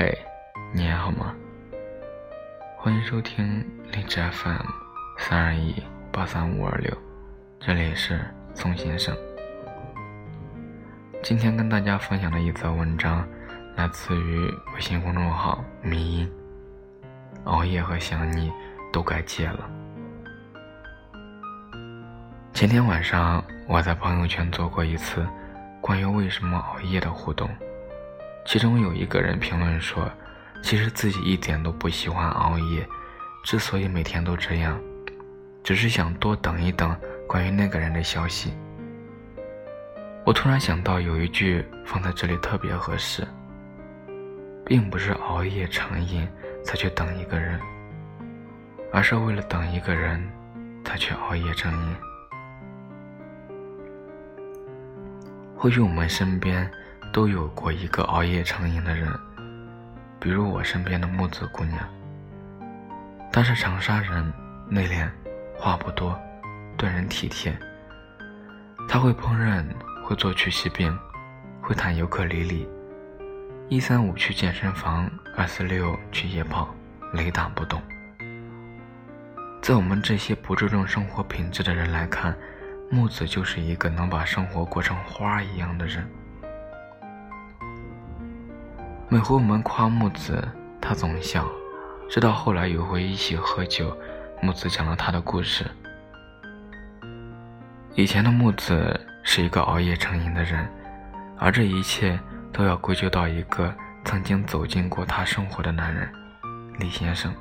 嘿，你还好吗？欢迎收听荔枝 FM 三二一八三五二六，这里是宋先生。今天跟大家分享的一则文章，来自于微信公众号“迷音”。熬夜和想你都该戒了。前天晚上，我在朋友圈做过一次关于为什么熬夜的互动。其中有一个人评论说：“其实自己一点都不喜欢熬夜，之所以每天都这样，只是想多等一等关于那个人的消息。”我突然想到有一句放在这里特别合适，并不是熬夜成瘾才去等一个人，而是为了等一个人才去熬夜成瘾。或许我们身边。都有过一个熬夜成瘾的人，比如我身边的木子姑娘。她是长沙人，内敛，话不多，对人体贴。她会烹饪，会做曲奇饼，会弹尤克里里。一三五去健身房，二四六去夜跑，雷打不动。在我们这些不注重生活品质的人来看，木子就是一个能把生活过成花一样的人。每回我们夸木子，他总笑。直到后来有回一起喝酒，木子讲了他的故事。以前的木子是一个熬夜成瘾的人，而这一切都要归咎到一个曾经走进过他生活的男人——李先生。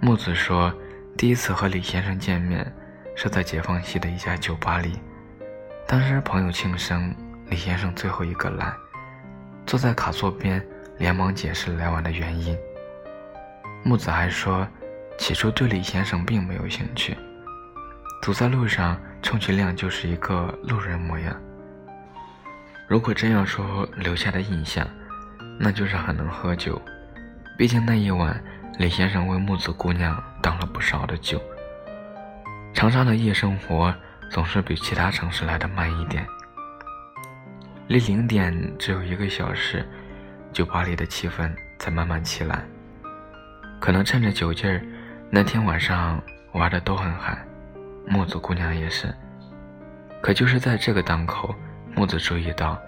木子说，第一次和李先生见面是在解放西的一家酒吧里，当时朋友庆生，李先生最后一个来。坐在卡座边，连忙解释来晚的原因。木子还说，起初对李先生并没有兴趣，走在路上充其量就是一个路人模样。如果真要说留下的印象，那就是很能喝酒。毕竟那一晚，李先生为木子姑娘挡了不少的酒。长沙的夜生活总是比其他城市来的慢一点。离零点只有一个小时，酒吧里的气氛才慢慢起来。可能趁着酒劲儿，那天晚上玩的都很嗨，木子姑娘也是。可就是在这个档口，木子注意到，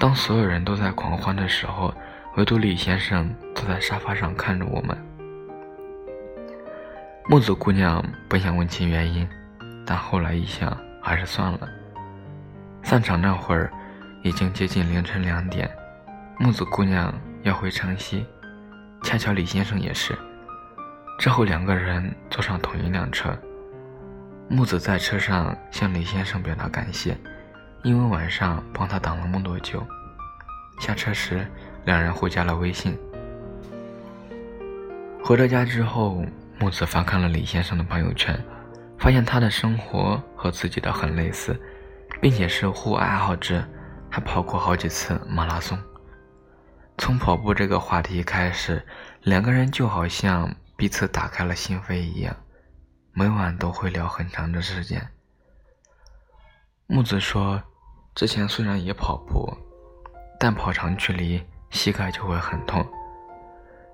当所有人都在狂欢的时候，唯独李先生坐在沙发上看着我们。木子姑娘本想问清原因，但后来一想，还是算了。散场那会儿。已经接近凌晨两点，木子姑娘要回城西，恰巧李先生也是。之后两个人坐上同一辆车，木子在车上向李先生表达感谢，因为晚上帮他挡了那么多酒。下车时，两人互加了微信。回到家之后，木子翻看了李先生的朋友圈，发现他的生活和自己的很类似，并且是户外爱好者。还跑过好几次马拉松。从跑步这个话题开始，两个人就好像彼此打开了心扉一样，每晚都会聊很长的时间。木子说，之前虽然也跑步，但跑长距离膝盖就会很痛。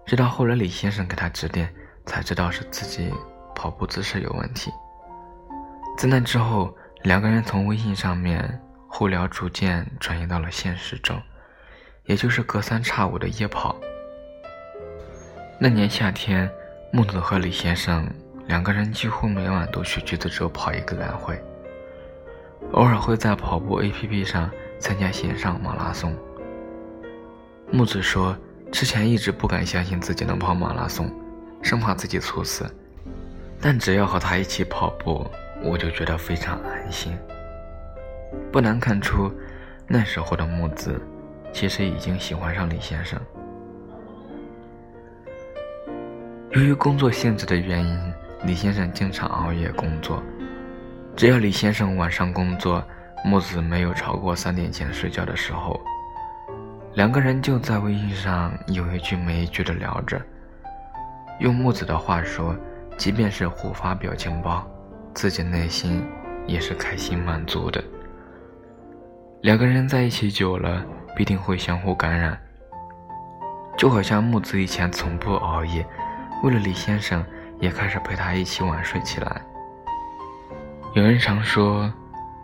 直到后来李先生给他指点，才知道是自己跑步姿势有问题。自那之后，两个人从微信上面。互聊逐渐转移到了现实中，也就是隔三差五的夜跑。那年夏天，木子和李先生两个人几乎每晚都去橘子洲跑一个来回，偶尔会在跑步 APP 上参加线上马拉松。木子说，之前一直不敢相信自己能跑马拉松，生怕自己猝死，但只要和他一起跑步，我就觉得非常安心。不难看出，那时候的木子其实已经喜欢上李先生。由于工作性质的原因，李先生经常熬夜工作。只要李先生晚上工作，木子没有超过三点前睡觉的时候，两个人就在微信上有一句没一句的聊着。用木子的话说，即便是互发表情包，自己内心也是开心满足的。两个人在一起久了，必定会相互感染。就好像木子以前从不熬夜，为了李先生也开始陪他一起晚睡起来。有人常说，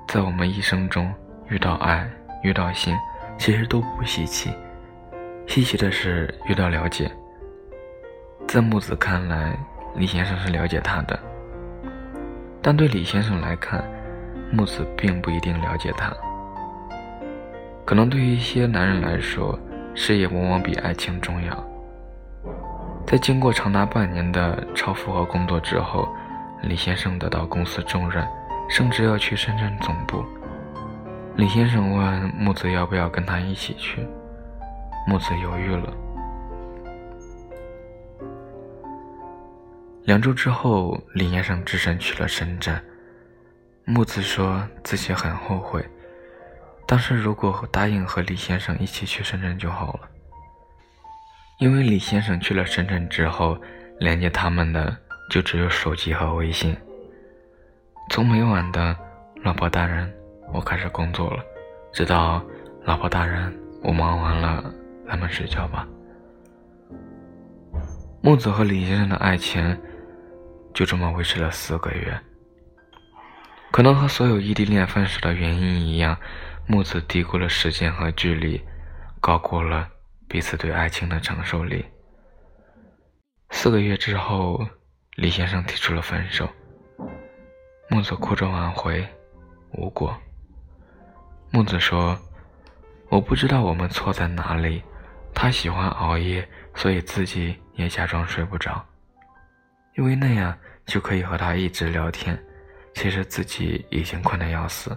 在我们一生中遇到爱、遇到性，其实都不稀奇，稀奇的是遇到了解。在木子看来，李先生是了解他的，但对李先生来看，木子并不一定了解他。可能对于一些男人来说，事业往往比爱情重要。在经过长达半年的超负荷工作之后，李先生得到公司重任，升职要去深圳总部。李先生问木子要不要跟他一起去，木子犹豫了。两周之后，李先生只身去了深圳。木子说自己很后悔。当时如果答应和李先生一起去深圳就好了，因为李先生去了深圳之后，连接他们的就只有手机和微信。从每晚的“老婆大人，我开始工作了”，直到“老婆大人，我忙完了，咱们睡觉吧”。木子和李先生的爱情就这么维持了四个月。可能和所有异地恋分手的原因一样。木子低估了时间和距离，高估了彼此对爱情的承受力。四个月之后，李先生提出了分手。木子哭着挽回，无果。木子说：“我不知道我们错在哪里。他喜欢熬夜，所以自己也假装睡不着，因为那样就可以和他一直聊天。其实自己已经困得要死。”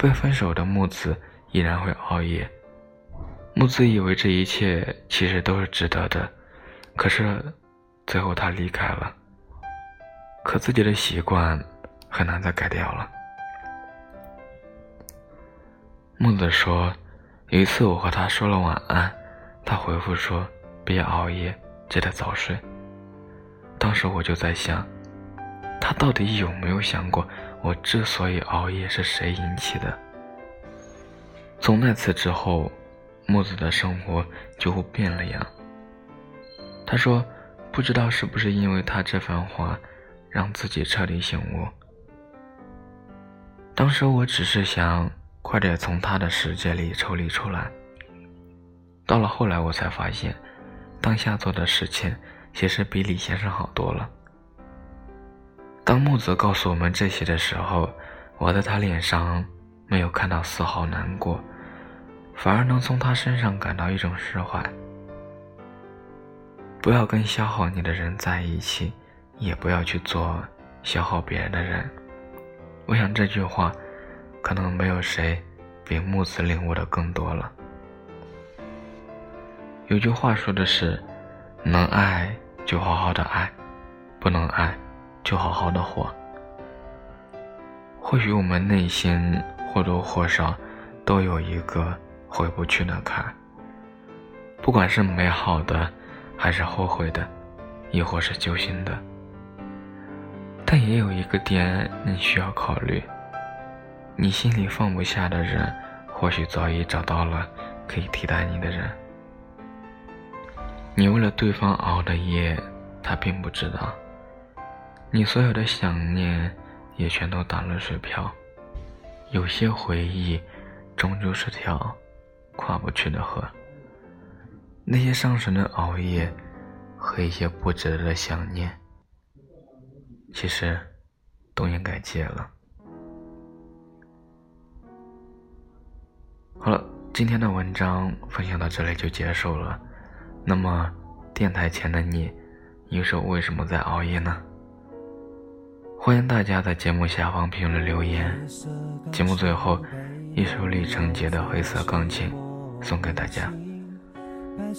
被分手的木子依然会熬夜。木子以为这一切其实都是值得的，可是最后他离开了。可自己的习惯很难再改掉了。木子说：“有一次我和他说了晚安，他回复说别熬夜，记得早睡。”当时我就在想，他到底有没有想过？我之所以熬夜是谁引起的？从那次之后，木子的生活几乎变了样。他说：“不知道是不是因为他这番话，让自己彻底醒悟。”当时我只是想快点从他的世界里抽离出来。到了后来，我才发现，当下做的事情其实比李先生好多了。当木子告诉我们这些的时候，我在他脸上没有看到丝毫难过，反而能从他身上感到一种释怀。不要跟消耗你的人在一起，也不要去做消耗别人的人。我想这句话，可能没有谁比木子领悟的更多了。有句话说的是：能爱就好好的爱，不能爱。就好好的活。或许我们内心或多或少都有一个回不去的坎，不管是美好的，还是后悔的，亦或是揪心的。但也有一个点你需要考虑：你心里放不下的人，或许早已找到了可以替代你的人。你为了对方熬的夜，他并不知道。你所有的想念也全都打了水漂，有些回忆终究是条跨不去的河。那些伤神的熬夜和一些不值得的想念，其实都应该戒了。好了，今天的文章分享到这里就结束了。那么，电台前的你，你说为什么在熬夜呢？欢迎大家在节目下方评论留言。节目最后，一首李承杰的《黑色钢琴》送给大家。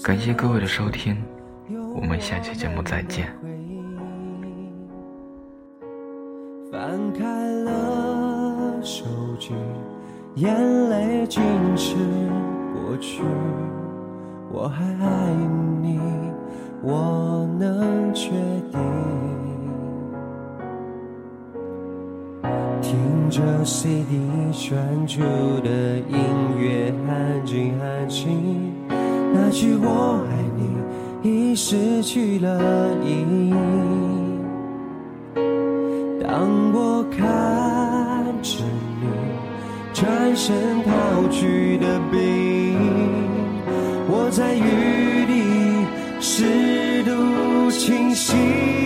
感谢各位的收听，我们下期节目再见。翻开了手机，眼泪浸湿过去。我还爱你，我能确定。听着 cd 传出的音乐安静安静那句我爱你已失去了意义当我看着你转身逃去的背影我在雨里试图清醒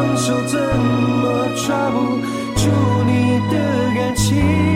双手怎么抓不住你的感情？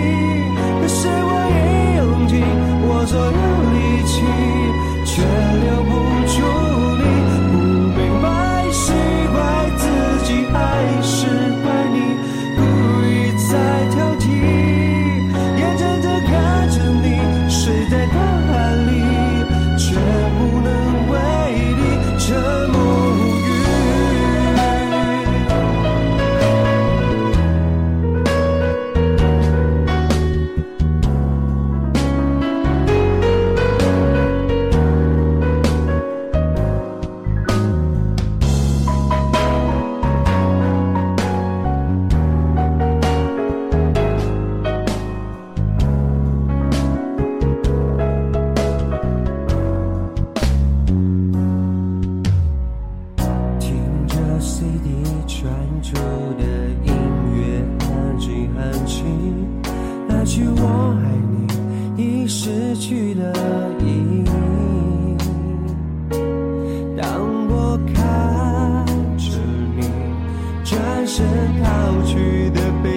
是逃去的背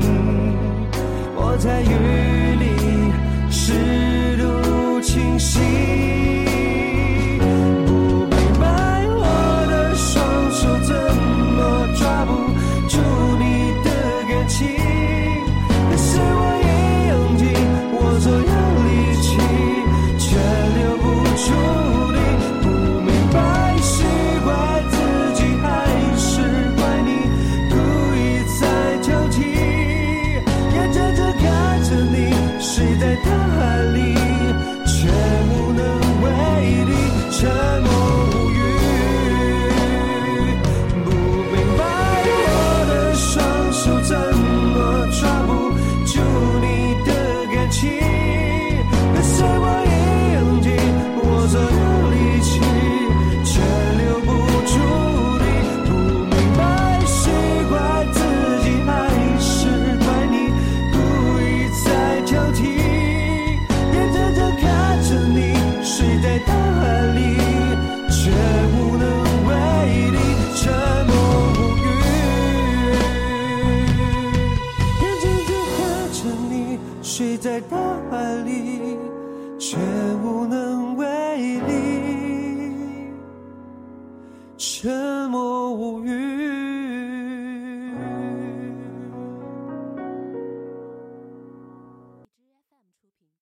影，我在雨。在大海里却无能为力沉默无语。